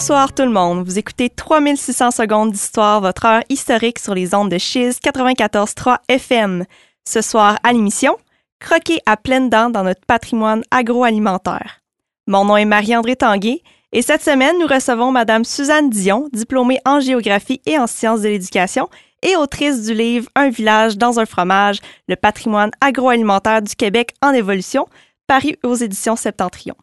Bonsoir tout le monde. Vous écoutez 3600 secondes d'histoire, votre heure historique sur les ondes de Chiz 94.3 FM. Ce soir à l'émission, croquer à pleines dents dans notre patrimoine agroalimentaire. Mon nom est Marie-André Tanguay et cette semaine, nous recevons Madame Suzanne Dion, diplômée en géographie et en sciences de l'éducation et autrice du livre Un village dans un fromage, le patrimoine agroalimentaire du Québec en évolution, paru aux éditions Septentrion.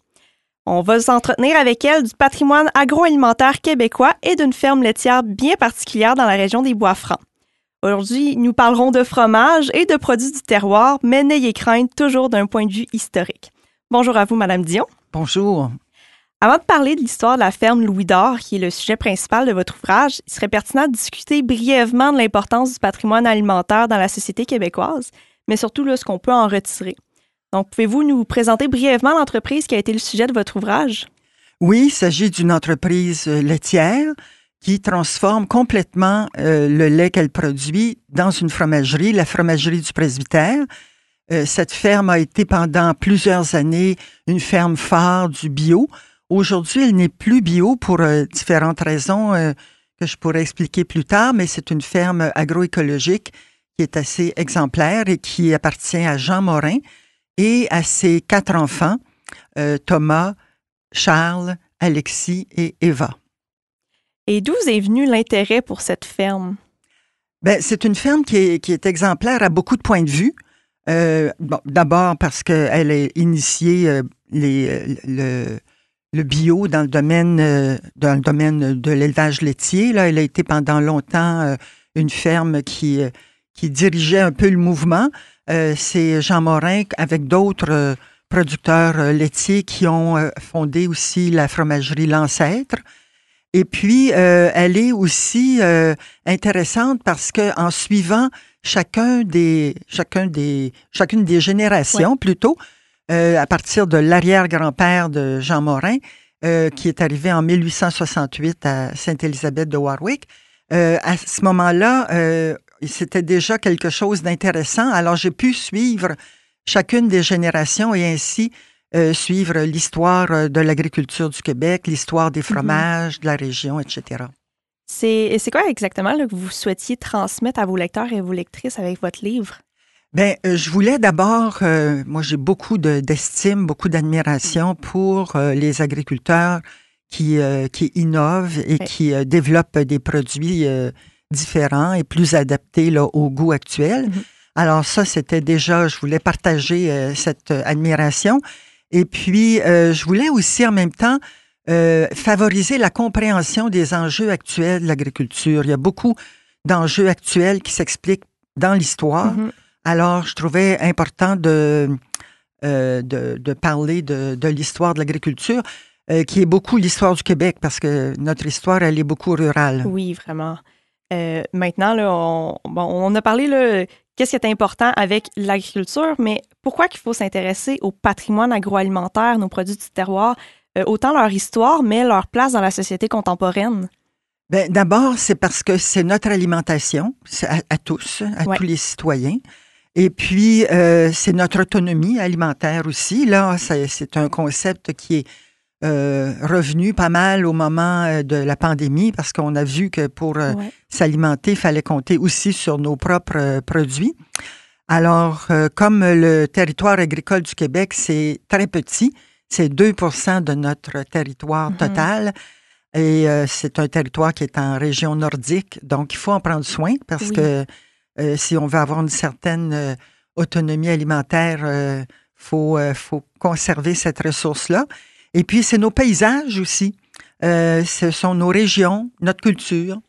On va s'entretenir avec elle du patrimoine agroalimentaire québécois et d'une ferme laitière bien particulière dans la région des Bois-Francs. Aujourd'hui, nous parlerons de fromage et de produits du terroir, mais n'ayez crainte toujours d'un point de vue historique. Bonjour à vous, Madame Dion. Bonjour. Avant de parler de l'histoire de la ferme Louis d'Or, qui est le sujet principal de votre ouvrage, il serait pertinent de discuter brièvement de l'importance du patrimoine alimentaire dans la société québécoise, mais surtout ce qu'on peut en retirer. Donc, pouvez-vous nous présenter brièvement l'entreprise qui a été le sujet de votre ouvrage? Oui, il s'agit d'une entreprise euh, laitière qui transforme complètement euh, le lait qu'elle produit dans une fromagerie, la fromagerie du presbytère. Euh, cette ferme a été pendant plusieurs années une ferme phare du bio. Aujourd'hui, elle n'est plus bio pour différentes raisons que je pourrais expliquer plus tard, mais c'est une ferme agroécologique qui est assez exemplaire et qui appartient à Jean Morin, et à ses quatre enfants, euh, Thomas, Charles, Alexis et Eva. Et d'où est venu l'intérêt pour cette ferme? Ben, c'est une ferme qui est, qui est, exemplaire à beaucoup de points de vue. Euh, bon, D'abord parce qu'elle a initié euh, les, le, le, bio dans le domaine, dans le domaine de l'élevage laitier. Là, elle a été pendant longtemps une ferme qui, qui dirigeait un peu le mouvement. Euh, c'est Jean Morin avec d'autres euh, producteurs euh, laitiers qui ont fondé aussi la fromagerie L'Ancêtre. Et puis, elle est aussi intéressante parce que en suivant chacun des, chacun des, chacune des générations plutôt, à partir de l'arrière-grand-père de Jean Morin, qui est arrivé en 1868 à Sainte-Élisabeth de Warwick, à ce moment-là, c'était déjà quelque chose d'intéressant. Alors, j'ai pu suivre chacune des générations et ainsi euh, suivre l'histoire euh, de l'agriculture du Québec, l'histoire des mm-hmm. fromages, de la région, etc. C'est quoi exactement que vous souhaitiez transmettre à vos lecteurs et vos lectrices avec votre livre? Bien, euh, je voulais d'abord, moi j'ai beaucoup d'estime, beaucoup d'admiration pour les agriculteurs qui, qui innovent et qui développent des produits différents et plus adaptés là, au goût actuel. Mm-hmm. Alors ça, c'était déjà, je voulais partager euh, cette euh, admiration. Et puis, euh, je voulais aussi en même temps favoriser la compréhension des enjeux actuels de l'agriculture. Il y a beaucoup d'enjeux actuels qui s'expliquent dans l'histoire. Mm-hmm. Alors, je trouvais important de, de, de, parler de, de l'histoire de l'agriculture, qui est beaucoup l'histoire du Québec, parce que notre histoire, elle est beaucoup rurale. Oui, vraiment. Euh, maintenant, là, on, bon, on a parlé là, qu'est-ce qui est important avec l'agriculture, mais pourquoi qu'il faut s'intéresser au patrimoine agroalimentaire, nos produits du terroir, euh, autant leur histoire, mais leur place dans la société contemporaine? Ben, D'abord, c'est parce que c'est notre alimentation à, tous, à tous les citoyens. Et puis, euh, c'est notre autonomie alimentaire aussi. Là, c'est un concept qui est euh, revenu pas mal au moment euh, de la pandémie parce qu'on a vu que pour euh, s'alimenter, il fallait compter aussi sur nos propres produits. Alors, comme le territoire agricole du Québec, c'est très petit, c'est 2% de notre territoire mm-hmm. total. Et c'est un territoire qui est en région nordique, donc il faut en prendre soin parce que si on veut avoir une certaine autonomie alimentaire, il faut, faut conserver cette ressource-là. Et puis, c'est nos paysages aussi. Euh, ce sont nos régions, notre culture.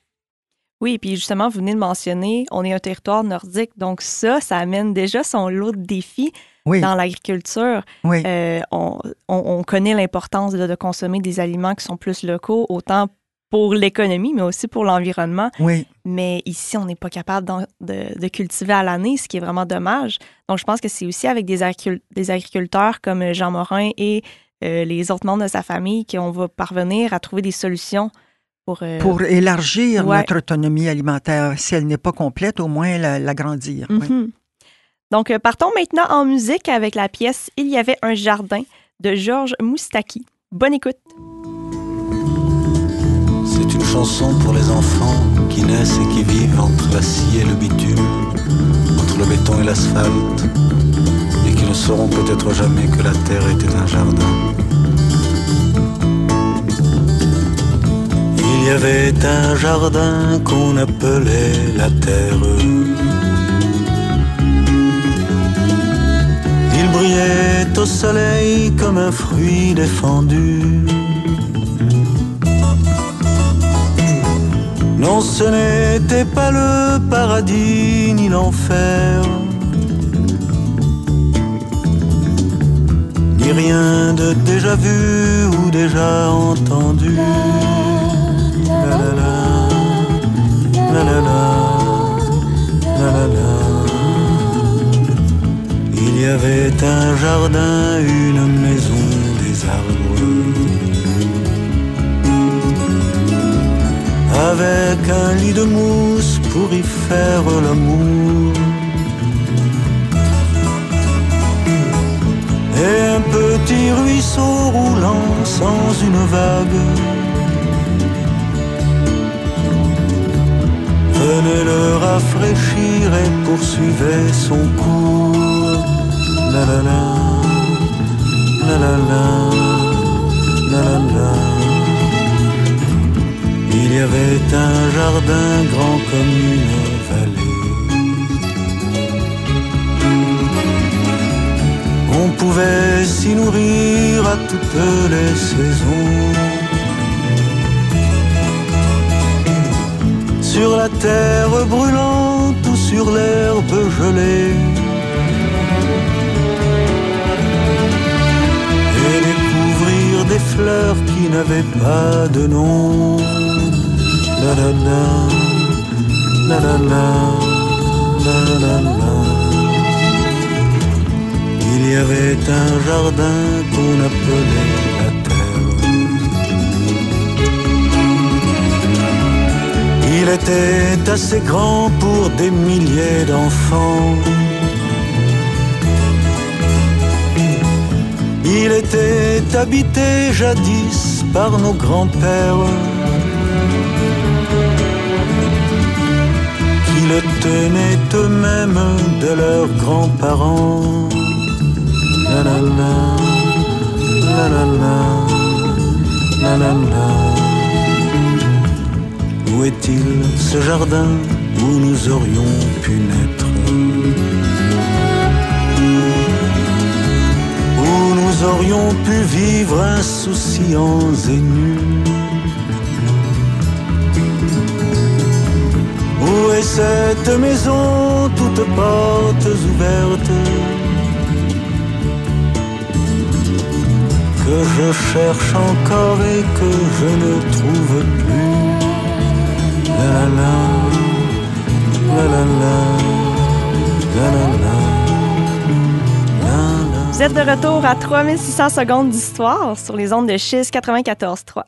Oui, et puis justement, vous venez de mentionner, on est un territoire nordique, donc ça, ça amène déjà son lot de défis dans l'agriculture. Oui. Euh, on, connaît l'importance de, consommer des aliments qui sont plus locaux, autant pour l'économie, mais aussi pour l'environnement. Oui. Mais ici, on n'est pas capable de, de, cultiver à l'année, ce qui est vraiment dommage. Donc, je pense que c'est aussi avec des, des agriculteurs comme Jean Morin et euh, les autres membres de sa famille, qu'on va parvenir à trouver des solutions pour... Euh, pour élargir notre autonomie alimentaire. Si elle n'est pas complète, au moins l'agrandir. Mhm. Donc, euh, partons maintenant en musique avec la pièce Il y avait un jardin de Georges Moustaki. Bonne écoute. chanson pour les enfants qui naissent et qui vivent entre la scie et le bitume, entre le béton et l'asphalte, ne sauront peut-être jamais que la terre était un jardin. Il y avait un jardin qu'on appelait la terre. Il brillait au soleil comme un fruit défendu. Non, ce n'était pas le paradis ni l'enfer. Ni rien de déjà vu ou déjà entendu. La la la, la la la, la la la. Il y avait un jardin, une maison, des arbres. avec un lit de mousse pour y faire l'amour. Et un petit ruisseau roulant sans une vague. Venait le rafraîchir et poursuivait son cours. La la la, la la la, la la la. Il y avait un jardin grand comme une On pouvait s'y nourrir à toutes les saisons. Sur la terre brûlante ou sur l'herbe gelée. Et découvrir des fleurs qui n'avaient pas de nom. Il y avait un jardin qu'on appelait la terre. Il était assez grand pour des milliers d'enfants. Il était habité jadis par nos grands-pères. qui le tenaient eux-mêmes de leurs grands-parents. Où est-il ce jardin où nous aurions pu naître? Où nous aurions pu vivre insouciants et nus Où est cette maison, toutes portes ouvertes? Que je cherche encore et que je ne trouve plus. Vous êtes de retour à 3600 secondes d'histoire sur les ondes de Chiz 94.3.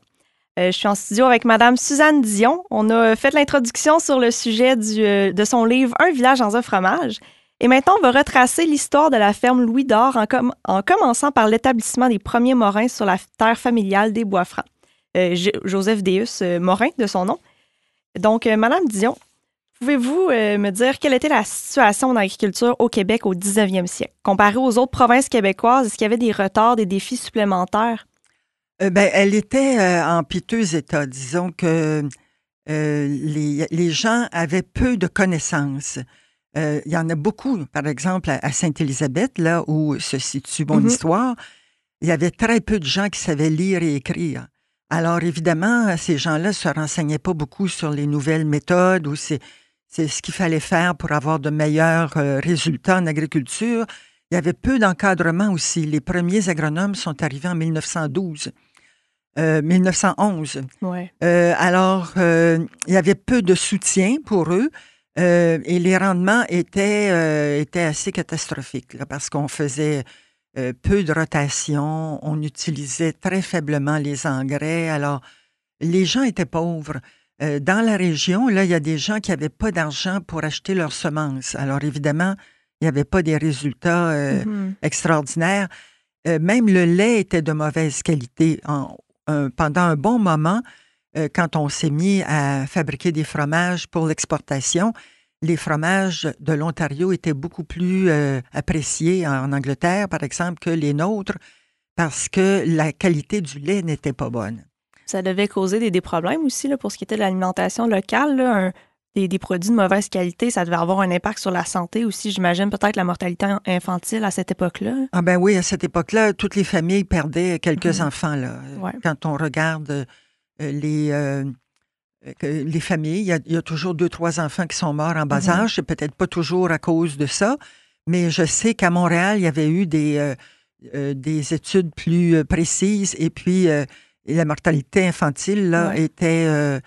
Euh, je suis en studio avec Madame Suzanne Dion. On a fait l'introduction sur le sujet euh, de son livre Un village dans un fromage. Et maintenant, on va retracer l'histoire de la ferme Louis d'Or en, com- en commençant par l'établissement des premiers morins sur la terre familiale des Bois-Francs. Euh, Joseph Deus euh, Morin, de son nom. Donc, euh, Madame Dion, pouvez-vous me dire quelle était la situation en agriculture au Québec au 19e siècle? Comparé aux autres provinces québécoises, est-ce qu'il y avait des retards, des défis supplémentaires? Ben, elle était en piteux état. Disons que les gens avaient peu de connaissances. Euh, il y en a beaucoup, par exemple, à, à Sainte-Élisabeth, là où se situe mon Mhm. histoire. Il y avait très peu de gens qui savaient lire et écrire. Alors, évidemment, ces gens-là ne se renseignaient pas beaucoup sur les nouvelles méthodes ou c'est, c'est ce qu'il fallait faire pour avoir de meilleurs euh, résultats en agriculture. Il y avait peu d'encadrement aussi. Les premiers agronomes sont arrivés en 1912. Euh, 1911. Ouais. Euh, alors, euh, il y avait peu de soutien pour eux euh, et les rendements étaient, euh, étaient assez catastrophiques là, parce qu'on faisait euh, peu de rotation, on utilisait très faiblement les engrais. Alors, les gens étaient pauvres. Dans la région, là, il y a des gens qui n'avaient pas d'argent pour acheter leurs semences. Alors, évidemment, il n'y avait pas des résultats euh, Mhm. extraordinaire. Euh, même le lait était de mauvaise qualité. En- pendant un bon moment, euh, quand on s'est mis à fabriquer des fromages pour l'exportation, les fromages de l'Ontario étaient beaucoup plus euh, appréciés en Angleterre, par exemple, que les nôtres, parce que la qualité du lait n'était pas bonne. Ça devait causer des, des problèmes aussi là, pour ce qui était de l'alimentation locale. là, un- des, des produits de mauvaise qualité, ça devait avoir un impact sur la santé aussi. J'imagine peut-être la mortalité infantile à cette époque-là. Ah ben oui, à cette époque-là, toutes les familles perdaient quelques Mhm. enfants. Là. Ouais. Quand on regarde euh, les, euh, que les familles, il y, a, il y a toujours deux, trois enfants qui sont morts en bas Mhm. âge. C'est peut-être pas toujours à cause de ça, mais je sais qu'à Montréal, il y avait eu des, euh, euh, des études plus euh, précises et puis euh, la mortalité infantile là, était, euh,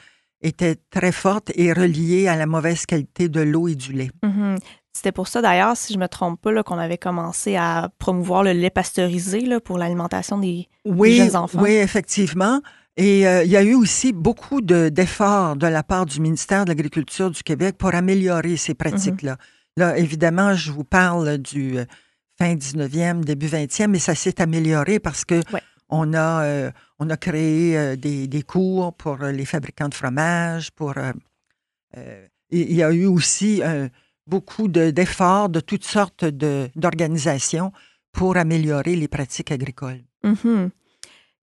était très forte et reliée à la mauvaise qualité de l'eau et du lait. Mhm. C'était pour ça d'ailleurs, si je me trompe pas, qu'on avait commencé à promouvoir le lait pasteurisé là, pour l'alimentation des. Oui, jeunes enfants. oui, effectivement. Et euh, il y a eu aussi beaucoup de- d'efforts de, la part du ministère de l'Agriculture du Québec pour améliorer ces pratiques-là. Là, évidemment, je vous parle du euh, fin 19e, début 20e, mais ça s'est amélioré parce que Ouais. on, a, euh, on a créé des, des cours pour les fabricants de fromage, pour... il y a eu aussi beaucoup de- d'efforts de, toutes sortes de- d'organisations pour améliorer les pratiques agricoles. Mhm.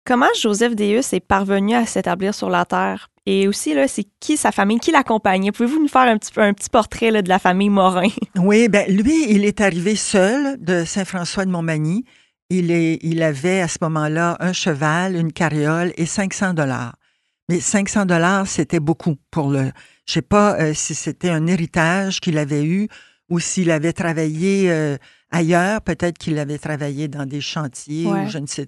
Comment Joseph Deus est parvenu à s'établir sur la Terre? Et aussi, là, c'est qui sa famille, qui l'accompagnait? Pouvez-vous nous faire un petit, un petit portrait là, de la famille Morin? Oui, ben lui, il est arrivé seul de Saint-François de Montmagny. Il, est, il avait à ce moment-là un cheval, une carriole et 500 dollars. Mais 500 dollars, c'était beaucoup pour le. Je sais pas euh, si c'était un héritage qu'il avait eu ou s'il avait travaillé euh, ailleurs. Peut-être qu'il avait travaillé dans des chantiers Ouais. ou je ne sais.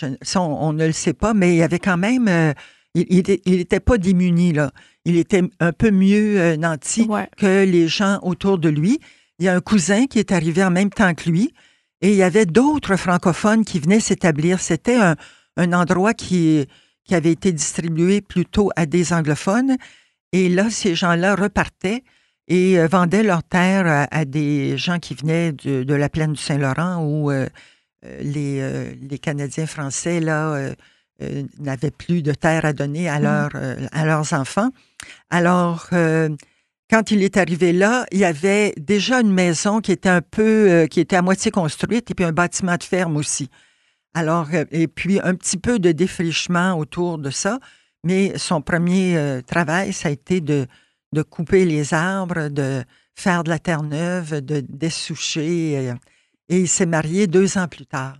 Je ne- ça, on, on ne le sait pas, mais il y avait quand même. euh, il n'était il était pas démuni, là. Il était un peu mieux euh, nanti Ouais. que les gens autour de lui. Il y a un cousin qui est arrivé en même temps que lui et il y avait d'autres francophones qui venaient s'établir. C'était un, un endroit qui, qui avait été distribué plutôt à des anglophones. Et là, ces gens-là repartaient et euh, vendaient leurs terres à, à des gens qui venaient de, de la plaine du Saint-Laurent euh, euh, les, euh, les Canadiens français là, euh, euh, n'avaient plus de terre à donner à, leurs, euh, à leurs enfants. Alors, euh, quand il est arrivé là, il y avait déjà une maison qui était un peu, euh, qui était à moitié construite et puis un bâtiment de ferme aussi. Alors, euh, et puis un petit peu de défrichement autour de ça. Mais son premier euh, travail, ça a été de, de couper les arbres, de faire de la terre neuve, de dessoucher. Et il s'est marié deux ans plus tard.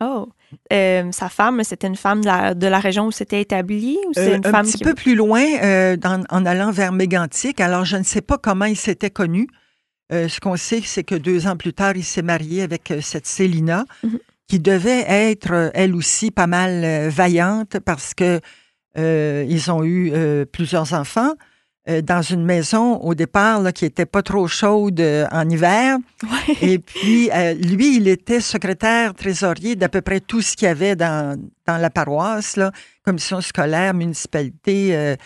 Oh. Euh, sa femme, c'était une femme de la, de la région où c'était établi ou c'est Euh, une un femme petit qui. peu plus loin, euh, dans- en allant vers Mégantic. Alors, je ne sais pas comment il s'était connu. Euh, ce qu'on sait, c'est que deux ans plus tard, il s'est marié avec cette Célina, Mhm. qui devait être, elle aussi, pas mal vaillante parce que ils ont eu plusieurs enfants euh, dans une maison au départ là, qui était pas trop chaude euh, en hiver. Ouais. Et puis, euh, lui, il était secrétaire trésorier d'à peu près tout ce qu'il y avait dans, dans la paroisse, là, commission scolaire, municipalité. euh,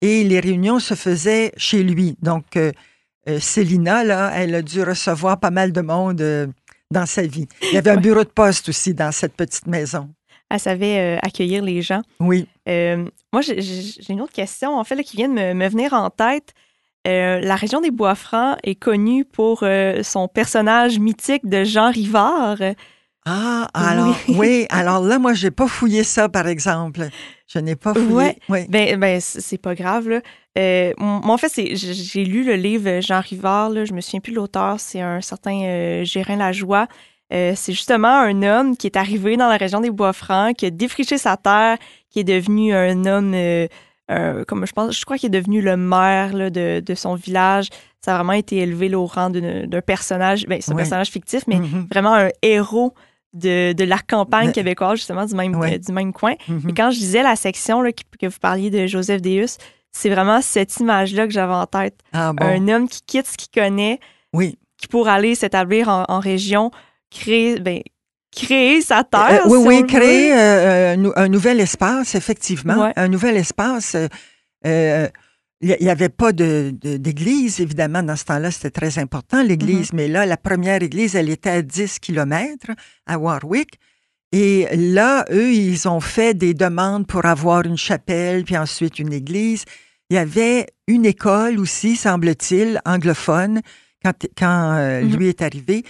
et les réunions se faisaient chez lui. Donc, euh, Célina, là, elle a dû recevoir pas mal de monde euh, dans sa vie. Il y avait un bureau de poste aussi dans cette petite maison. Elle savait euh, accueillir les gens. Oui. Euh, moi, j'ai- une autre question, en fait, là, qui vient de me, me venir en tête. Euh, la région des Bois-Francs est connue pour son personnage mythique de Jean Rivard. Ah, alors, oui. alors là, moi, j'ai pas fouillé ça, par exemple. Je n'ai pas fouillé. Ouais. Oui. Ben, ben c'est pas grave, là. Moi, en fait, j'ai lu le livre Jean Rivard, là, je me souviens plus de l'auteur, c'est un certain Gérin Lajoie. Euh, c'est justement un homme qui est arrivé dans la région des Bois-Francs, qui a défriché sa terre, qui est devenu un homme, euh, euh, comme je pense, je crois qu'il est devenu le maire là, de, de son village. Ça a vraiment été élevé là, au rang d'un personnage, ben, c'est un personnage fictif, mais Mhm, vraiment un héros de, de la campagne québécoise, justement, du même, du même coin. mhm. Et quand je disais la section là, que vous parliez de Joseph Deus, c'est vraiment cette image-là que j'avais en tête. Ah bon? Un homme qui quitte ce qu'il connaît, Oui. qui pour aller s'établir en, en région, créer, ben, créer sa terre. Euh, oui, si oui, créer euh, un, nou- un nouvel espace, effectivement. Ouais. Un nouvel espace. euh, euh, Il n'y avait pas de- de- d'église, évidemment, dans ce temps-là, c'était très important, l'église. Mais là, la première église, elle était à 10 kilomètres à Warwick. Et là, eux, ils ont fait des demandes pour avoir une chapelle, puis ensuite une église. Il y avait une école aussi, semble-t-il, anglophone, quand, quand euh, Mhm. lui est arrivé.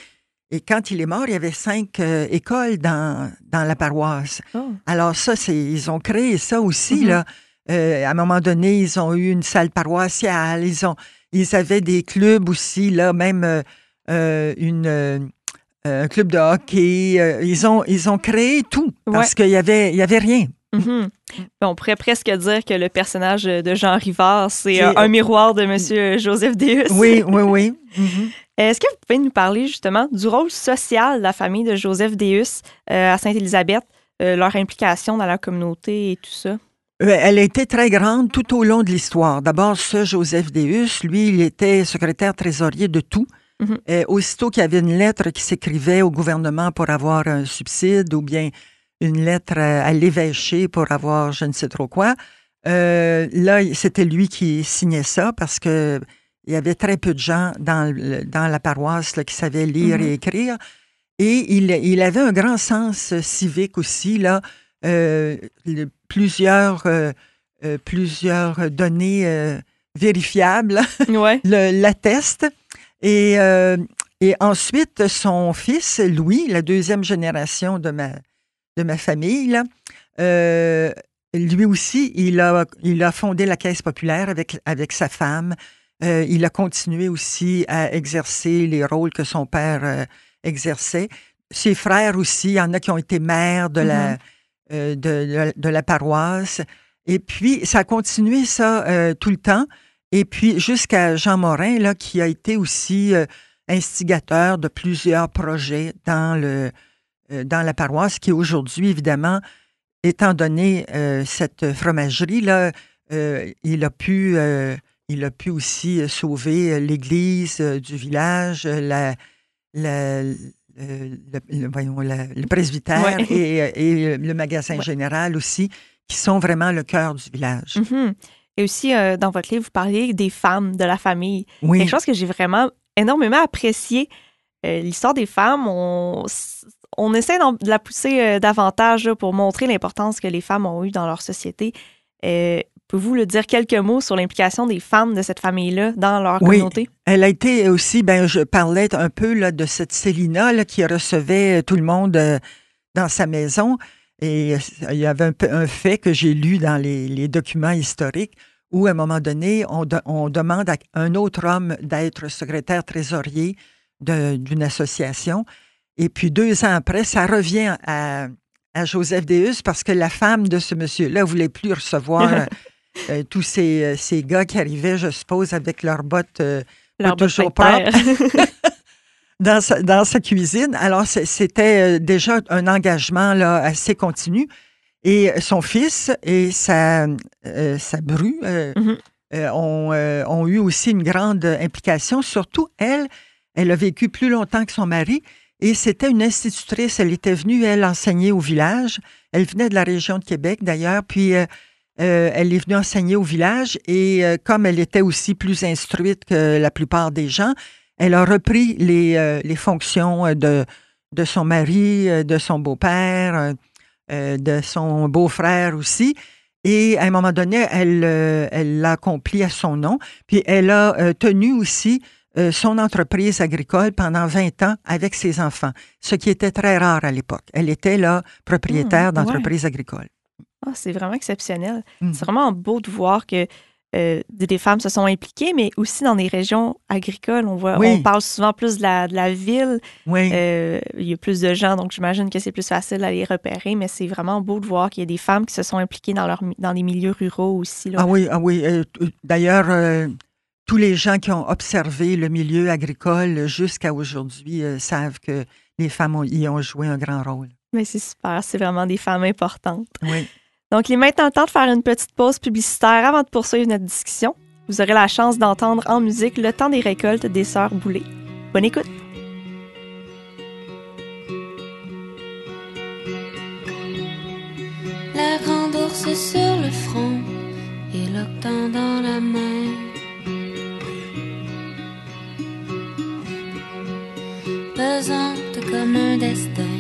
Et quand il est mort, il y avait cinq euh, écoles dans, dans la paroisse. Oh. Alors ça, c'est ils ont créé ça aussi, Mhm. là. Euh, à un moment donné, ils ont eu une salle paroissiale, ils ont ils avaient des clubs aussi, là, même euh, une un club de hockey. ils ont ils ont créé tout parce qu'il y avait il y avait rien. Mhm. On pourrait presque dire que le personnage de Jean Rivard, c'est un miroir de Monsieur Joseph Deus. Oui, oui, oui. Mhm. Est-ce que vous pouvez nous parler justement du rôle social de la famille de Joseph Deus euh, à Sainte-Élisabeth, euh, leur implication dans la communauté et tout ça? Euh, Elle a été très grande tout au long de l'histoire. D'abord, ce Joseph Deus, lui, il était secrétaire trésorier de tout. Mhm. Euh, aussitôt qu'il y avait une lettre qui s'écrivait au gouvernement pour avoir un subside ou bien une lettre à, à l'évêché pour avoir je ne sais trop quoi, euh, là, c'était lui qui signait ça parce que il y avait très peu de gens dans, le- dans la paroisse là, qui savaient lire Mhm. et écrire. Et il, il avait un grand sens euh, civique aussi, là. Euh, le- plusieurs, euh, euh, plusieurs données vérifiables Ouais. l'attestent. Et, et ensuite, son fils, Louis, la deuxième génération de ma, de ma famille, là, lui aussi, il a, il a fondé la Caisse populaire avec, avec sa femme. Euh, il a continué aussi à exercer les rôles que son père euh, exerçait. Ses frères aussi, il y en a qui ont été maires de, la, Mhm. euh, de, de- de la paroisse. Et puis, ça a continué ça euh, tout le temps. Et puis, jusqu'à Jean Morin, là, qui a été aussi euh, instigateur de plusieurs projets dans, le, euh, dans la paroisse, qui aujourd'hui, évidemment, étant donné euh, cette fromagerie, là, euh, il, a pu, euh, il a pu aussi euh, sauver euh, l'église euh, du village, la, la- euh, le, le- voyons, la- le presbytère Ouais. et, et le magasin Ouais. général aussi, qui sont vraiment le cœur du village. Mhm. Et aussi, euh, dans votre livre, vous parlez des femmes de la famille. Oui. Quelque chose que j'ai vraiment énormément apprécié. Euh, L'histoire des femmes, on, on essaie de la pousser davantage là, pour montrer l'importance que les femmes ont eue dans leur société. Euh, Pouvez-vous le dire quelques mots sur l'implication des femmes de cette famille-là dans leur Oui. communauté? Elle a été aussi, ben, je parlais un peu là, de cette Célina là, qui recevait tout le monde euh, dans sa maison. Et euh, il y avait un, peu- un fait que j'ai lu dans les, les documents historiques où, à un moment donné, on, de- on demande à un autre homme d'être secrétaire trésorier d'une association. Et puis, deux ans après, ça revient à, à Joseph Deus parce que la femme de ce monsieur-là ne voulait plus recevoir euh, tous ces, euh, ces gars qui arrivaient, je suppose, avec leurs bottes euh, Leur Pas toujours botte terre. dans sa, dans sa cuisine. Alors, c'était déjà un engagement là, assez continu. Et son fils et sa, euh, sa bru euh, euh, ont, ont eu aussi une grande implication. Surtout, elle, elle a vécu plus longtemps que son mari et c'était une institutrice. Elle était venue, elle, enseigner au village. Elle venait de la région de Québec, d'ailleurs. Puis, euh, elle est venue enseigner au village et euh, comme elle était aussi plus instruite que la plupart des gens, elle a repris les, euh, les fonctions euh, de, de son mari, euh, de son beau-père, euh, de son beau-frère aussi. Et à un moment donné, elle euh, elle l'a accompli à son nom. Puis elle a tenu aussi euh, son entreprise agricole pendant 20 ans avec ses enfants, ce qui était très rare à l'époque. Elle était là propriétaire Mmh, d'entreprise agricole. Ah, c'est vraiment exceptionnel. Mhm. C'est vraiment beau de voir que euh, des femmes se sont impliquées, mais aussi dans des régions agricoles. On voit, Oui. on parle souvent plus de la, de la ville. Oui. Euh, il y a plus de gens, donc j'imagine que c'est plus facile à les repérer, mais c'est vraiment beau de voir qu'il y a des femmes qui se sont impliquées dans, leur, dans les milieux ruraux aussi. Là. Ah oui, ah oui. euh, D'ailleurs, tous les gens qui ont observé le milieu agricole jusqu'à aujourd'hui savent que les femmes ont- y ont joué un grand rôle. Mais c'est super, c'est vraiment des femmes importantes. Oui. Donc, il est maintenant temps de faire une petite pause publicitaire avant de poursuivre notre discussion. Vous aurez la chance d'entendre en musique le temps des récoltes des Sœurs Boulay. Bonne écoute! La grande ours sur le front et l'octant dans la main. Pesante comme un destin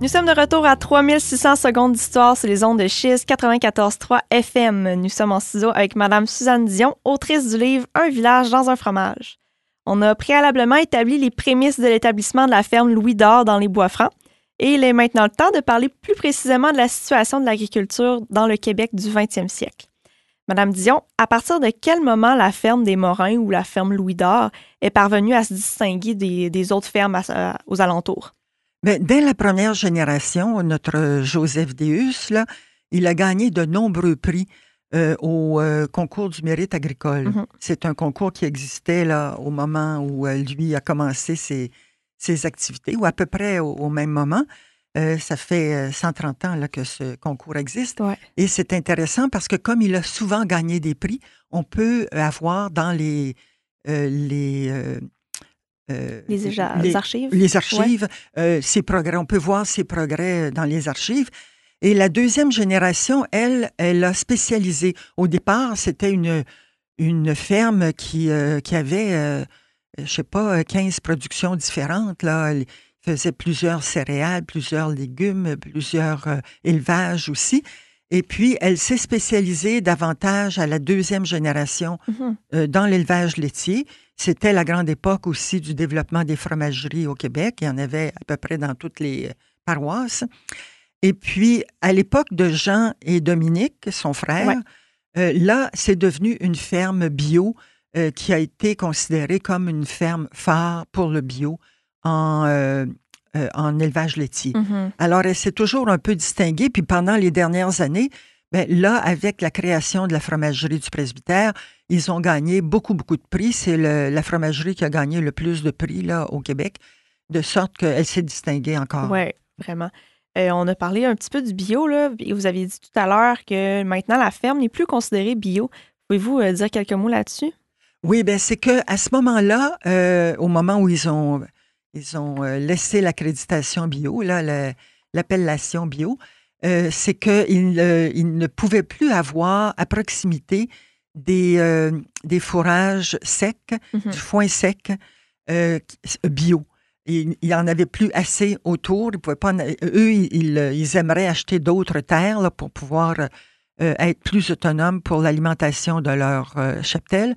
Nous sommes de retour à 3600 secondes d'histoire sur les ondes de Chiz 94.3 FM. Nous sommes en studio avec Madame Suzanne Dion, autrice du livre Un village dans un fromage. On a préalablement établi les prémices de l'établissement de la ferme Louis d'Or dans les Bois-Francs et il est maintenant le temps de parler plus précisément de la situation de l'agriculture dans le Québec du 20e siècle. Madame Dion, à partir de quel moment la ferme des Morins ou la ferme Louis d'Or est parvenue à se distinguer des, autres fermes aux alentours? Mais dès la première génération, notre Joseph Deus, là, il a gagné de nombreux prix euh, au euh, concours du mérite agricole. Mhm. C'est un concours qui existait là, au moment où euh, lui a commencé ses, ses activités, ou à peu près au, au même moment. Ça fait euh, 130 ans là, que ce concours existe. Ouais. Et c'est intéressant parce que comme il a souvent gagné des prix, on peut avoir dans les, les, euh, Les, archives? les archives, euh, ses progrès. On peut voir ses progrès dans les archives. Et la deuxième génération, elle, elle a spécialisé. Au départ, c'était une, une ferme qui, euh, qui avait, je sais pas, 15 productions différentes. Là. Elle faisait plusieurs céréales, plusieurs légumes, plusieurs élevages aussi. Et puis, elle s'est spécialisée davantage à la deuxième génération Mhm. euh, dans l'élevage laitier. C'était la grande époque aussi du développement des fromageries au Québec. Il y en avait à peu près dans toutes les euh, paroisses. Et puis, à l'époque de Jean et Dominique, son frère, Ouais. euh, là, c'est devenu une ferme bio euh, qui a été considérée comme une ferme phare pour le bio en, euh, en élevage laitier. Mhm. Alors, elle s'est toujours un peu distinguée. Puis pendant les dernières années, ben, là, avec la création de la fromagerie du presbytère, ils ont gagné beaucoup, beaucoup de prix. C'est la fromagerie qui a gagné le plus de prix là, au Québec, de sorte qu'elle s'est distinguée encore. Oui, vraiment. Euh, on a parlé un petit peu du bio, là, et vous avez dit tout à l'heure que maintenant la ferme n'est plus considérée bio. Pouvez-vous euh, dire quelques mots là-dessus? Oui, ben c'est que à ce moment-là, euh, au moment où ils ont ils ont laissé l'accréditation bio, la- l'appellation bio, euh, c'est qu'ils ils ne pouvaient plus avoir à proximité des, euh, des fourrages secs, Mhm. du foin sec euh, bio. Il n'y en avait plus assez autour. Ils pouvaient pas en- eux, ils, aimeraient acheter d'autres terres là, pour pouvoir euh, être plus autonomes pour l'alimentation de leur euh, cheptel.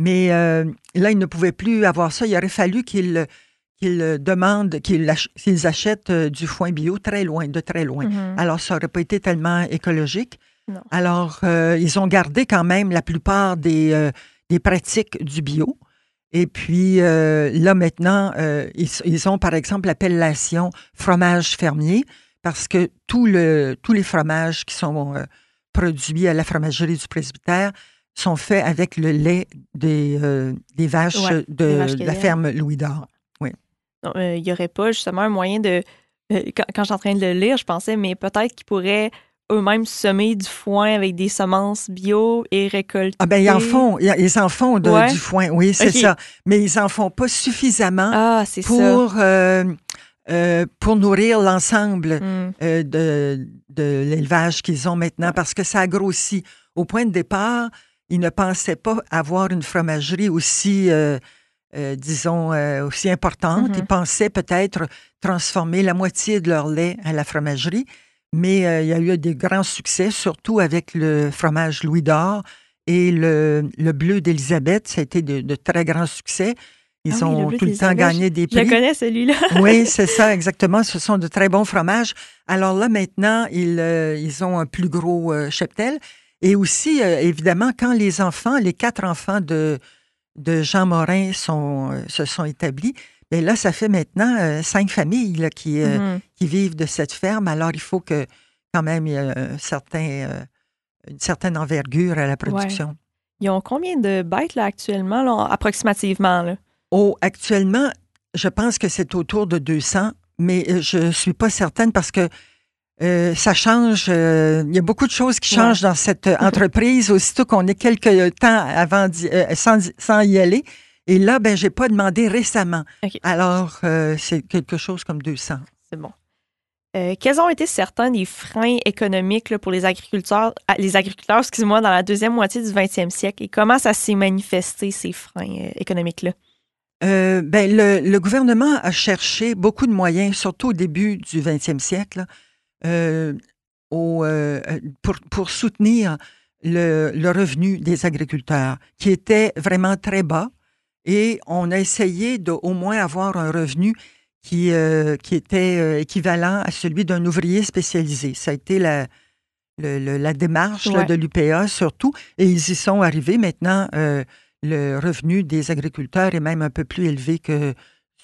Mais euh, là, ils ne pouvaient plus avoir ça. Il aurait fallu qu'ils qu'ils demandent, qu'ils ach- qu'ils achètent euh, du foin bio très loin, de très loin. Mhm. Alors, ça n'aurait pas été tellement écologique. Non. Alors, euh, ils ont gardé quand même la plupart des, euh, des pratiques du bio. Et puis, euh, là, maintenant, euh, ils, ils ont, par exemple, l'appellation fromage fermier parce que tout le, tous les fromages qui sont euh, produits à la fromagerie du presbytère sont faits avec le lait des, euh, des vaches Ouais, de, vaches de la ferme Louis d'Or. Euh, Il n'y aurait pas justement un moyen de. euh, quand quand j'étais en train de le lire, je pensais, mais peut-être qu'ils pourraient eux-mêmes semer du foin avec des semences bio et récolter. Ah ben ils en font, ils en font de- Ouais. du foin, oui, c'est ça. Mais ils en font pas suffisamment Ah, ça. pour, euh, euh, pour nourrir l'ensemble Hmm. euh, de, de l'élevage qu'ils ont maintenant parce que ça a grossi. Au point de départ, ils ne pensaient pas avoir une fromagerie aussi, euh, disons, euh, aussi importante. Ils pensaient peut-être transformer la moitié de leur lait à la fromagerie, mais euh, il y a eu des grands succès, surtout avec le fromage Louis d'Or et le, le bleu d'Élisabeth. Ça a été de, de très grands succès. Ils Ah oui, ont tout le temps gagné des Je le prix. connais, celui-là. Oui, c'est ça, exactement. Ce sont de très bons fromages. Alors là, maintenant, ils, ils ont un plus gros cheptel. Et aussi, évidemment, quand les enfants, les quatre enfants de, de Jean Morin sont, euh, se sont établis, bien là, ça fait maintenant euh, cinq familles là, qui, euh, Mhm. qui vivent de cette ferme. Alors, il faut que quand même il y ait un certain, une certaine envergure à la production. Ils ont combien de bêtes là, actuellement, là, approximativement? Là? Oh, actuellement, je pense que c'est autour de 200, mais je suis pas certaine parce que euh, ça change. euh, il y a beaucoup de choses qui Ouais. changent dans cette euh, entreprise aussitôt qu'on est quelques temps avant euh, sans, sans y aller. Et là, ben, j'ai pas demandé récemment. Alors, c'est quelque chose comme 200. C'est bon. Quels ont été certains des freins économiques là, pour les agriculteurs, ah, les agriculteurs, excusez-moi, dans la deuxième moitié du 20e siècle? Et comment ça s'est manifesté, ces freins économiques-là? Ben, le, le gouvernement a cherché beaucoup de moyens, surtout au début du 20e siècle, là, au, euh, pour, pour soutenir le, le revenu des agriculteurs, qui était vraiment très bas. Et on a essayé de au moins avoir un revenu qui, euh, qui était euh, équivalent à celui d'un ouvrier spécialisé. Ça a été la, le- le- la démarche là, de l'UPA surtout, et ils y sont arrivés. Maintenant, euh, le revenu des agriculteurs est même un peu plus élevé que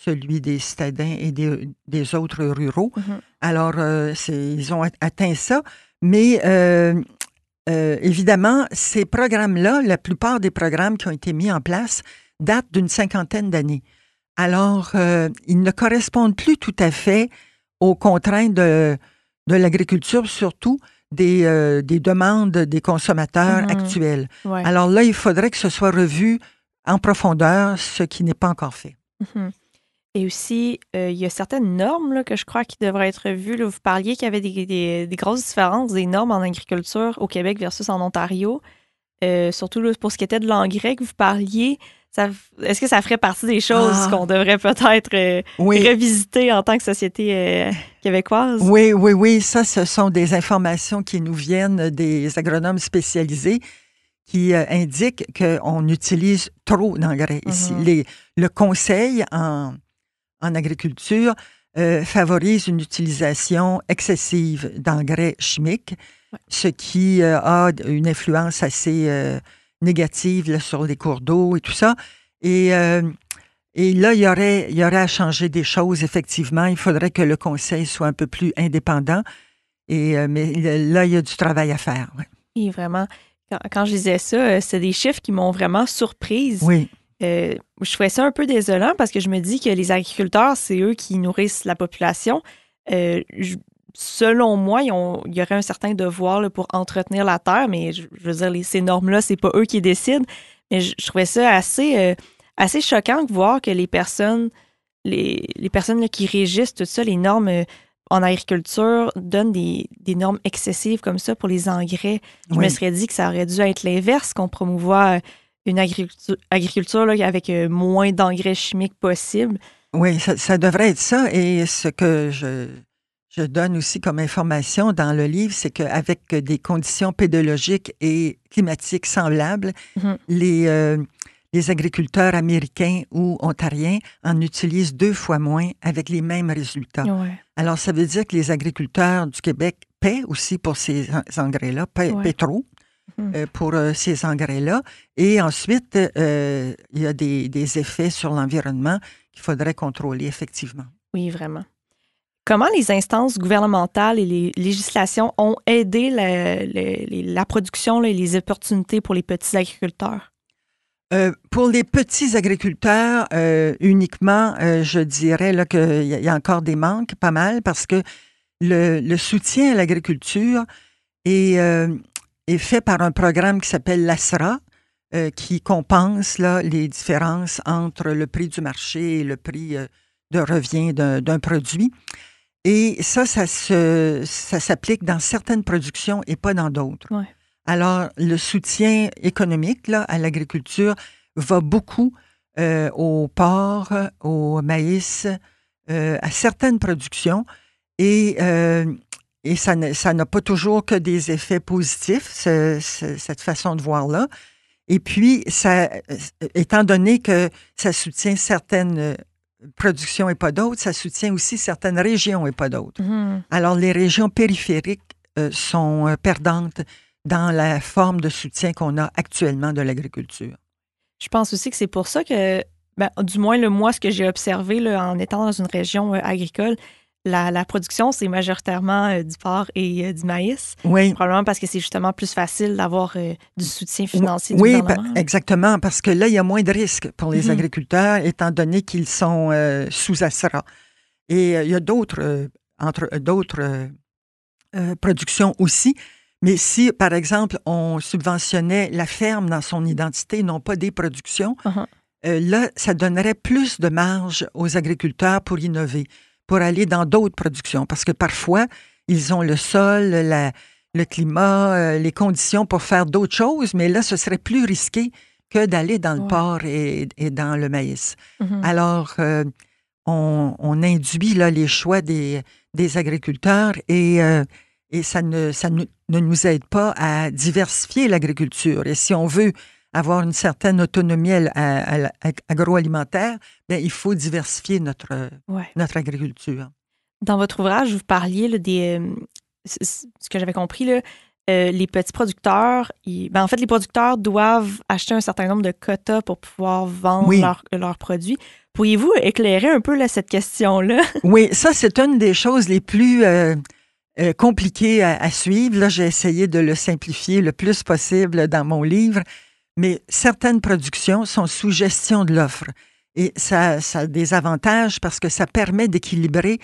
celui des citadins et des, des autres ruraux. Mhm. Alors, euh, ils ont at- atteint ça. Mais euh, euh, évidemment, ces programmes-là, la plupart des programmes qui ont été mis en place datent d'une cinquantaine d'années. Alors, ils ne correspondent plus tout à fait aux contraintes de, de l'agriculture, surtout des, des demandes des consommateurs Mhm. actuels. Ouais. Alors là, il faudrait que ce soit revu en profondeur, ce qui n'est pas encore fait. Mhm. Et aussi, euh, il y a certaines normes là, que je crois qui devraient être vues. là. Vous parliez qu'il y avait des, des- des grosses différences des normes en agriculture au Québec versus en Ontario. Euh, surtout là, pour ce qui était de l'engrais que vous parliez. Est-ce que ça ferait partie des choses Ah. qu'on devrait peut-être euh, Oui. revisiter en tant que société euh, québécoise? Oui, oui, oui. Ça, ce sont des informations qui nous viennent des agronomes spécialisés qui euh, indiquent qu'on utilise trop d'engrais ici. Mhm. Les- le conseil en, en agriculture euh, favorise une utilisation excessive d'engrais chimiques, Ouais. ce qui euh, a une influence assez euh, négative là, sur les cours d'eau et tout ça. Et, et là, il y, aurait, il y aurait à changer des choses, effectivement. Il faudrait que le conseil soit un peu plus indépendant. Et, mais là, il y a du travail à faire. ouais. Et vraiment, quand, quand je disais ça, c'est des chiffres qui m'ont vraiment surprise. Oui, Euh, je trouvais ça un peu désolant parce que je me dis que les agriculteurs, c'est eux qui nourrissent la population. Euh, je- selon moi, ils ont- il y aurait un certain devoir là, pour entretenir la terre, mais je, je veux dire, les- ces normes-là, c'est pas eux qui décident. Mais je, je trouvais ça assez, euh, assez choquant de voir que les personnes, les, les personnes là, qui régissent tout ça, les normes en agriculture, donnent des, des normes excessives comme ça pour les engrais. Je me serais dit que ça aurait dû être l'inverse, qu'on promouvoit une agriculture, agriculture là, avec euh, moins d'engrais chimiques possible. Oui, ça, ça devrait être ça. Et ce que je, je donne aussi comme information dans le livre, c'est qu'avec des conditions pédologiques et climatiques semblables, Mhm. les, euh, les agriculteurs américains ou ontariens en utilisent deux fois moins avec les mêmes résultats. Ouais. Alors, ça veut dire que les agriculteurs du Québec paient aussi pour ces en- engrais-là, paient, Ouais. paient trop. Euh, pour euh, ces engrais-là. Et ensuite, euh, il y a des, des effets sur l'environnement qu'il faudrait contrôler effectivement. Oui, vraiment. Comment les instances gouvernementales et les législations ont aidé la, la production et les opportunités pour les petits agriculteurs? Euh, pour les petits agriculteurs, euh, uniquement, euh, je dirais qu'il y, a- il y a encore des manques, pas mal, parce que le, le soutien à l'agriculture est, est fait par un programme qui s'appelle l'ASRA, euh, qui compense là, les différences entre le prix du marché et le prix euh, de revient d'un produit. Et ça, ça se- ça s'applique dans certaines productions et pas dans d'autres. Ouais. Alors, le soutien économique là, à l'agriculture va beaucoup euh, au porc, au maïs, à certaines productions. Et, et ça n'a pas toujours que des effets positifs, ce- ce- cette façon de voir-là. Et puis, ça, étant donné que ça soutient certaines euh, productions et pas d'autres, ça soutient aussi certaines régions et pas d'autres. Mhm. Alors, les régions périphériques euh, sont euh, perdantes dans la forme de soutien qu'on a actuellement de l'agriculture. Je pense aussi que c'est pour ça que, ben, du moins, le moi, ce que j'ai observé là, en étant dans une région euh, agricole, la, la production, c'est majoritairement euh, du porc et euh, du maïs. Oui. Probablement parce que c'est justement plus facile d'avoir euh, du soutien financier du Oui, gouvernement. pa- exactement, parce que là, il y a moins de risques pour les Mhm. agriculteurs, étant donné qu'ils sont sous ASRA. Et il y a d'autres entre d'autres productions aussi. Mais si, par exemple, on subventionnait la ferme dans son identité, non pas des productions, Uh-huh. là, ça donnerait plus de marge aux agriculteurs pour innover, pour aller dans d'autres productions. Parce que parfois, ils ont le sol, la- le climat, euh, les conditions pour faire d'autres choses, mais là, ce serait plus risqué que d'aller dans le Ouais. porc et, et dans le maïs. Mhm. Alors, euh, on, on induit là, les choix des, des agriculteurs et, euh, et ça, ne, ça ne, ne nous aide pas à diversifier l'agriculture. Et si on veut avoir une certaine autonomie agroalimentaire, ben, il faut diversifier notre, Ouais. notre agriculture. Dans votre ouvrage, vous parliez là, des. euh, ce que j'avais compris, là, euh, les petits producteurs, ils- ben, en fait, les producteurs doivent acheter un certain nombre de quotas pour pouvoir vendre Oui. leurs produits. Pourriez-vous éclairer un peu là, cette question-là? Oui, ça, c'est une des choses les plus euh, euh, compliquées à, à suivre. Là, j'ai essayé de le simplifier le plus possible dans mon livre, mais certaines productions sont sous gestion de l'offre. Et ça, ça a des avantages parce que ça permet d'équilibrer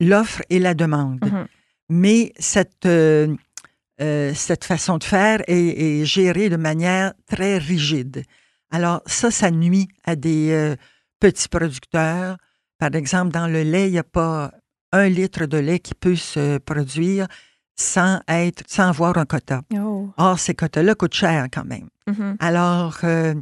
l'offre et la demande. Mhm. Mais cette, euh, euh, cette façon de faire est, est gérée de manière très rigide. Alors ça, ça nuit à des euh, petits producteurs. Par exemple, dans le lait, il n'y a pas un litre de lait qui peut se produire sans être, sans avoir un quota. Oh. Or, ces quotas-là coûtent cher quand même. Mhm. Alors, euh,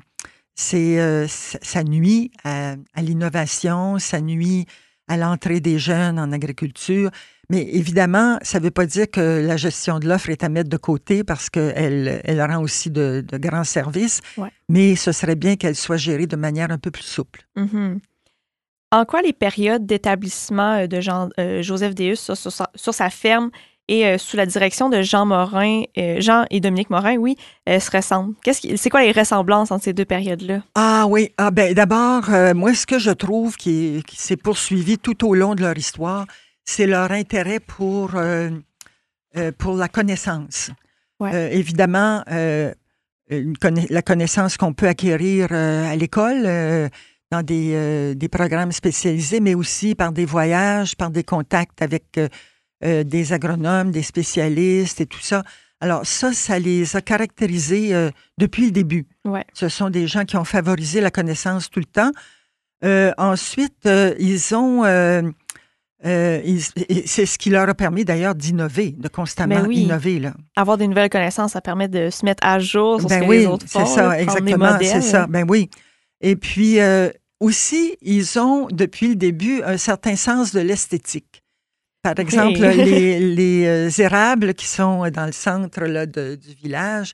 c'est, euh, ça nuit à, à l'innovation, ça nuit à l'entrée des jeunes en agriculture. Mais évidemment, ça ne veut pas dire que la gestion de l'offre est à mettre de côté parce qu'elle elle rend aussi de, de grands services. Ouais. Mais ce serait bien qu'elle soit gérée de manière un peu plus souple. Mhm. En quoi les périodes d'établissement euh, de Jean, euh, Joseph Deus sur, sur sa, sur sa ferme et euh, sous la direction de Jean Morin, euh, Jean et Dominique Morin, oui, euh, se ressemblent? Qu'est-ce qui- c'est quoi les ressemblances entre ces deux périodes-là? Ah oui, ah ben d'abord, euh, moi ce que je trouve qui, qui s'est poursuivi tout au long de leur histoire, c'est leur intérêt pour, pour la connaissance. Ouais. Évidemment, une conna- la connaissance qu'on peut acquérir à l'école, dans des, euh, des programmes spécialisés, mais aussi par des voyages, par des contacts avec euh, euh, des agronomes, des spécialistes et tout ça. Alors ça, ça les a caractérisés euh, depuis le début. Ouais. Ce sont des gens qui ont favorisé la connaissance tout le temps. Euh, ensuite, ils ont... c'est ce qui leur a permis d'ailleurs d'innover, de constamment Ben oui. innover. Là. Avoir des nouvelles connaissances, ça permet de se mettre à jour sur ce Ben que oui, les autres font. c'est ça, là, exactement, c'est ça. Ben oui. Et puis aussi, ils ont depuis le début un certain sens de l'esthétique. Par exemple, les, les, euh, érables qui sont dans le centre là, de- du village,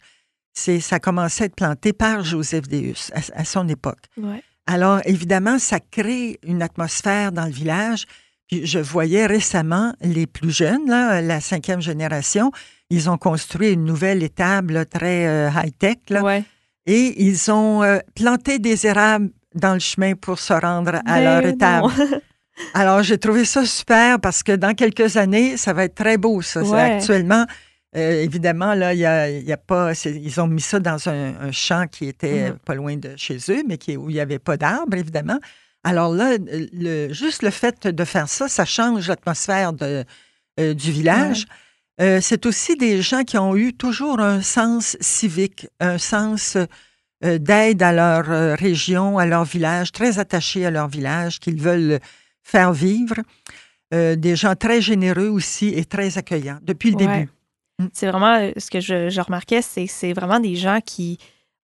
c'est ça commençait à être planté par Joseph Deus à, à son époque. Ouais. Alors, évidemment, ça crée une atmosphère dans le village. Puis je voyais récemment les plus jeunes, là, la cinquième génération, ils ont construit une nouvelle étable là, très euh, high-tech. Ouais. et ils ont euh, planté des érables dans le chemin pour se rendre à Ben leur étable. Alors, j'ai trouvé ça super parce que dans quelques années, ça va être très beau, ça. Ouais. Actuellement, euh, évidemment, là, il y a, y a pas. Ils ont mis ça dans un, un champ qui était Mhm. pas loin de chez eux, mais qui, où il n'y avait pas d'arbres, évidemment. Alors là, le, juste le fait de faire ça, ça change l'atmosphère de, euh, du village. Euh, c'est aussi des gens qui ont eu toujours un sens civique, un sens d'aide à leur région, à leur village, très attachés à leur village, qu'ils veulent faire vivre. Euh, des gens très généreux aussi et très accueillants depuis le Ouais. début. C'est vraiment euh, ce que je, je remarquais, c'est vraiment des gens qui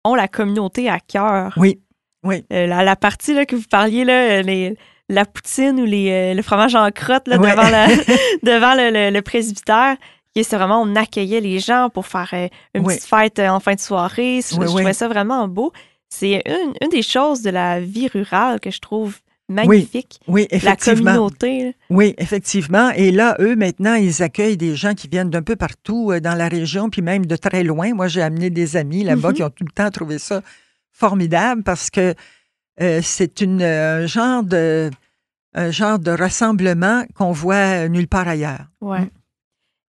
ont la communauté à cœur. Oui, oui. Euh, la, la partie là, que vous parliez, là, les, la poutine ou les, le fromage en crotte là, Ouais. devant, la- devant le, le- le presbytère, c'est vraiment, on accueillait les gens pour faire une Oui. petite fête en fin de soirée. Je, Oui, je oui. trouvais ça vraiment beau. C'est une, une des choses de la vie rurale que je trouve magnifique. Oui, la effectivement. communauté. là. Oui, effectivement. Et là, eux, maintenant, ils accueillent des gens qui viennent d'un peu partout euh, dans la région, puis même de très loin. Moi, j'ai amené des amis là-bas Mhm. qui ont tout le temps trouvé ça formidable parce que euh, c'est une euh, un genre de un genre de rassemblement qu'on voit nulle part ailleurs. Ouais. Mm.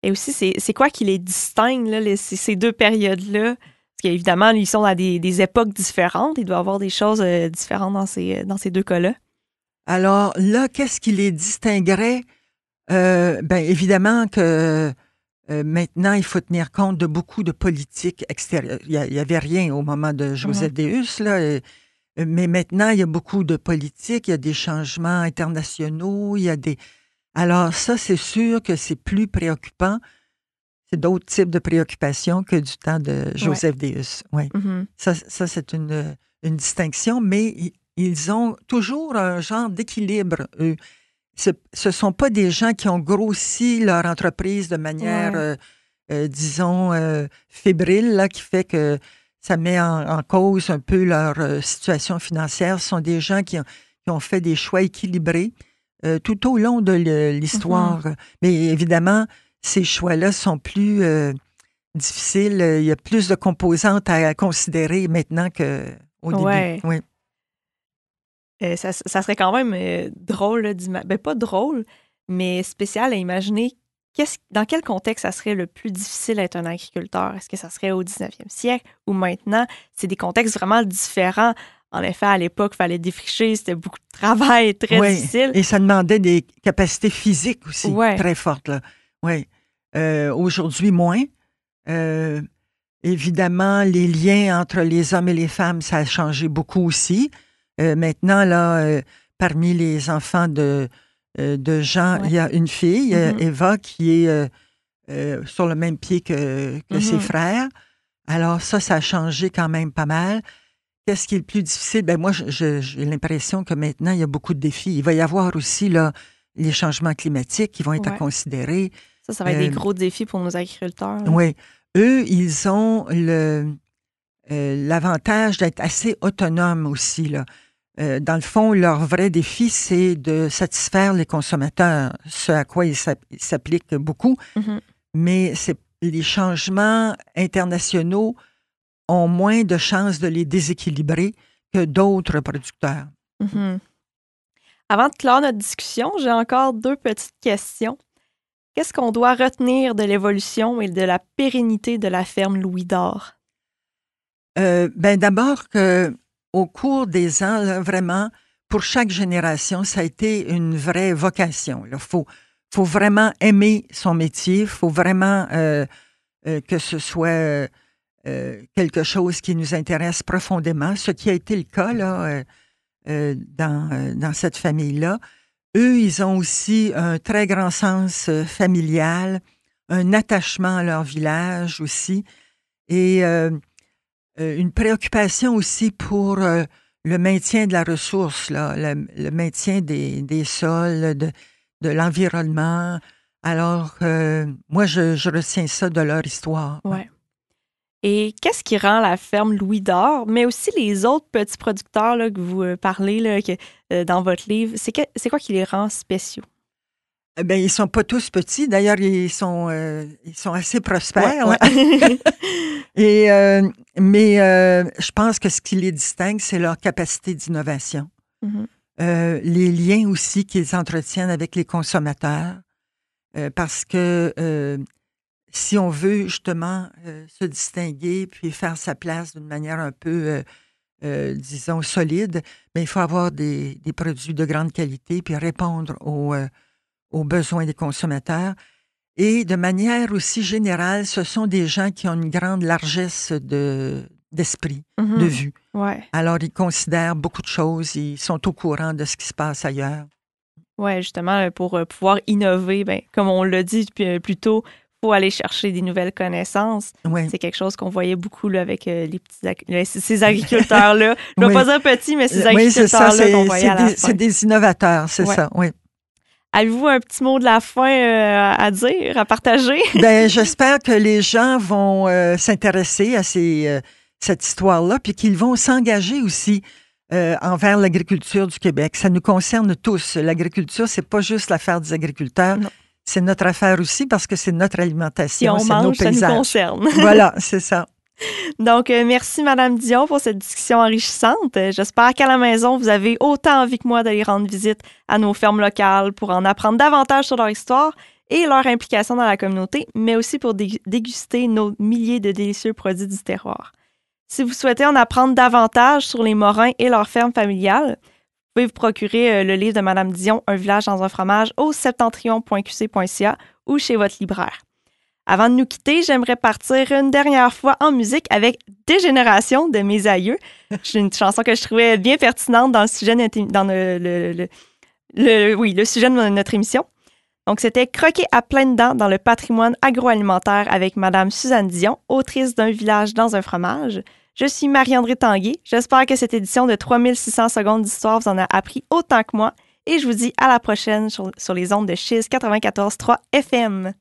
Et aussi, c'est quoi qui les distingue, là, les- ces, ces deux périodes-là? Parce qu'évidemment, ils sont à des, des époques différentes. Il doit y avoir des choses euh, différentes dans ces, dans ces deux cas-là. Alors là, qu'est-ce qui les distinguerait? Euh, ben, évidemment que euh, maintenant, il faut tenir compte de beaucoup de politiques extérieures. Il n'y avait rien au moment de Joseph Deus, là. et- mais maintenant, il y a beaucoup de politiques, il y a des changements internationaux, il y a des... Alors ça, c'est sûr que c'est plus préoccupant. C'est d'autres types de préoccupations que du temps de Joseph Deus. Oui. Mhm. Ça, ça c'est une, une distinction, mais ils ont toujours un genre d'équilibre, eux. Ce ne sont pas des gens qui ont grossi leur entreprise de manière, Ouais. euh, euh, disons, euh, fébrile, là, qui fait que ça met en, en cause un peu leur situation financière. Ce sont des gens qui ont, qui ont fait des choix équilibrés tout au long de l'histoire. Mais évidemment, ces choix-là sont plus difficiles. Il y a plus de composantes à considérer maintenant qu'au début. Ouais. Oui. Euh, ça, ça serait quand même euh, drôle, ben, pas drôle, mais spécial à imaginer dans quel contexte ça serait le plus difficile d'être un agriculteur? Est-ce que ça serait au 19e siècle ou maintenant? C'est des contextes vraiment différents. En effet, à l'époque, il fallait défricher, c'était beaucoup de travail, très Oui. difficile. Et ça demandait des capacités physiques aussi très fortes. Là. Oui. Euh, Aujourd'hui, moins. Évidemment, les liens entre les hommes et les femmes, ça a changé beaucoup aussi. Euh, maintenant, là, euh, parmi les enfants de, euh, de Jean, Ouais. il y a une fille, Mhm. Eva, qui est sur le même pied que, que ses Mhm. frères. Alors ça, ça a changé quand même pas mal. Qu'est-ce qui est le plus difficile? Ben moi, j'ai l'impression que maintenant, il y a beaucoup de défis. Il va y avoir aussi là, les changements climatiques qui vont être à considérer. Ça, ça va être des gros défis pour nos agriculteurs. Oui. Eux, ils ont le euh, l'avantage d'être assez autonomes aussi. Là. Euh, dans le fond, leur vrai défi, c'est de satisfaire les consommateurs, ce à quoi ils s'app- ils s'appliquent beaucoup. Mhm. Mais les changements internationaux ont moins de chances de les déséquilibrer que d'autres producteurs. Mhm. Avant de clore notre discussion, j'ai encore deux petites questions. Qu'est-ce qu'on doit retenir de l'évolution et de la pérennité de la ferme Louis d'Or? Euh, ben d'abord que au cours des ans, là, vraiment, pour chaque génération, ça a été une vraie vocation. Il faut, faut vraiment aimer son métier, il faut vraiment euh, euh, que ce soit euh, quelque chose qui nous intéresse profondément, ce qui a été le cas là, euh, euh, dans, dans cette famille-là. Eux, ils ont aussi un très grand sens familial, un attachement à leur village aussi, et une préoccupation aussi pour euh, le maintien de la ressource, là, le, maintien des, des sols, de, de l'environnement. Alors, euh, moi, je, retiens ça de leur histoire. Ouais. Et qu'est-ce qui rend la ferme Louis d'Or, mais aussi les autres petits producteurs que vous euh, parlez là, que, euh, dans votre livre, c'est que- c'est quoi qui les rend spéciaux? Eh Ben, ils sont pas tous petits. D'ailleurs, ils sont, euh, ils sont assez prospères. Ouais, là. ouais. Et, euh, mais euh, je pense que ce qui les distingue, c'est leur capacité d'innovation. Mhm. Euh, les liens aussi qu'ils entretiennent avec les consommateurs. Parce que si on veut justement se distinguer puis faire sa place d'une manière un peu, disons, solide, mais il faut avoir des, des produits de grande qualité puis répondre aux, aux besoins des consommateurs. Et de manière aussi générale, ce sont des gens qui ont une grande largesse de, d'esprit, de vue. Ouais. Alors, ils considèrent beaucoup de choses, ils sont au courant de ce qui se passe ailleurs. Ouais, justement, euh, pour euh, pouvoir innover, ben, comme on l'a dit euh, plus tôt, faut aller chercher des nouvelles connaissances. Oui. C'est quelque chose qu'on voyait beaucoup là, avec les petits ces agriculteurs-là. Je ne vais Oui. pas dire petits, mais ces Oui, c'est ça, agriculteurs-là c'est, qu'on voyait c'est à la des, des innovateurs, c'est Ouais. ça, oui. Avez-vous un petit mot de la fin euh, à dire, à partager? Ben, j'espère que les gens vont euh, s'intéresser à ces, euh, cette histoire-là, puis qu'ils vont s'engager aussi envers l'agriculture du Québec. Ça nous concerne tous. L'agriculture, c'est pas juste l'affaire des agriculteurs, Non. c'est notre affaire aussi parce que c'est notre Si alimentation, on c'est nos mange, ça nous paysages. concerne. voilà, c'est ça. Donc, euh, merci, Madame Dion, pour cette discussion enrichissante. Euh, J'espère qu'à la maison, vous avez autant envie que moi d'aller rendre visite à nos fermes locales pour en apprendre davantage sur leur histoire et leur implication dans la communauté, mais aussi pour dé- déguster nos milliers de délicieux produits du terroir. Si vous souhaitez en apprendre davantage sur les Morins et leurs fermes familiales, vous pouvez vous procurer euh, le livre de Madame Dion, Un village dans un fromage, au septentrion.qc.ca ou chez votre libraire. Avant de nous quitter, j'aimerais partir une dernière fois en musique avec Dégénération de mes aïeux. C'est une chanson que je trouvais bien pertinente dans le sujet de notre, émission. Donc, c'était Croquer à pleines dents dans le patrimoine agroalimentaire avec Madame Suzanne Dion, autrice d'un village dans un fromage. Je suis Marie-André Tanguay. J'espère que cette édition de 3600 secondes d'histoire vous en a appris autant que moi. Et je vous dis à la prochaine sur, sur les ondes de Chiz 94.3 FM.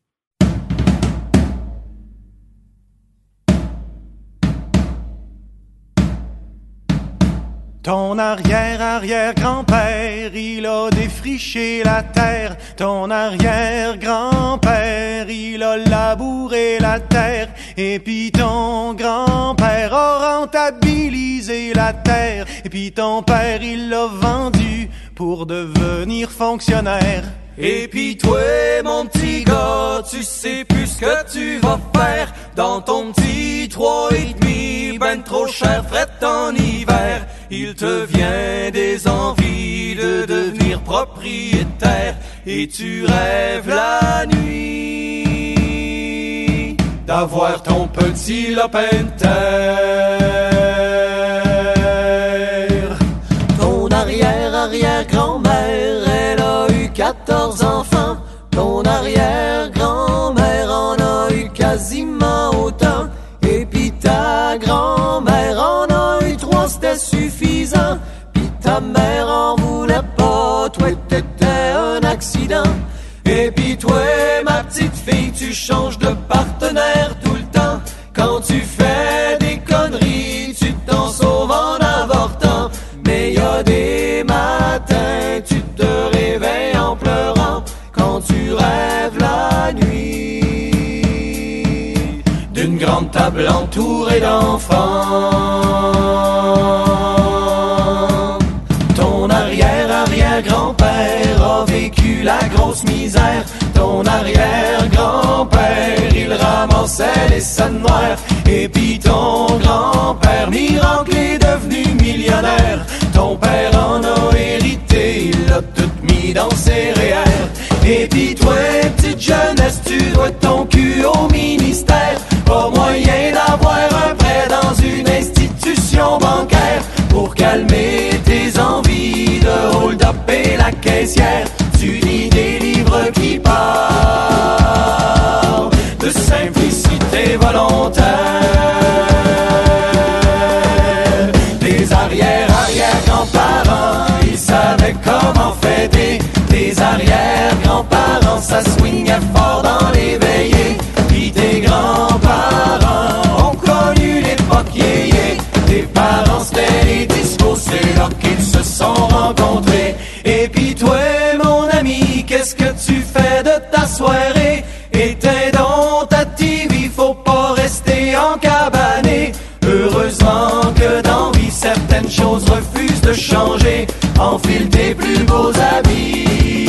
Ton arrière-arrière-grand-père, il a défriché la terre. Ton arrière-grand-père, il a labouré la terre. Et puis ton grand-père a rentabilisé la terre. Et puis ton père, il l'a vendu pour devenir fonctionnaire. Et puis toi, mon petit gars, tu sais plus ce que tu vas faire dans ton petit trois et demi, ben trop cher, fret en hiver. Il te vient des envies de devenir propriétaire et tu rêves la nuit d'avoir ton petit lopin de terre. Ton arrière-arrière-grand-mère, elle a eu 14 enfants. Ton arrière-grand-mère t'étais un accident. Et puis toi, ma petite fille, tu changes de partenaire tout le temps. Quand tu fais des conneries, tu t'en sauves en avortant. Mais y a des matins, tu te réveilles en pleurant quand tu rêves la nuit d'une grande table entourée d'enfants. Misère. Ton arrière-grand-père, il ramassait les scènes noires. Et puis ton grand-père, miracle, est devenu millionnaire. Ton père en a hérité, il l'a tout mis dans ses REER. Et puis toi, petite jeunesse, tu dois ton cul au ministère. Pas moyen d'avoir un prêt dans une institution bancaire pour calmer tes envies de hold-up et la caissière qui part de simplicité volontaire. Des arrière-arrière-grands-parents, ils savaient comment fêter. Des arrière-grands-parents, ça swingait fort dans les veillées. Puis tes grands-parents ont connu l'époque yéyé. Tes parents, c'était les discos, c'est là qu'ils se sont rencontrés. Changer. Enfile tes plus beaux habits,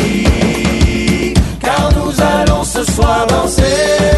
car nous allons ce soir danser.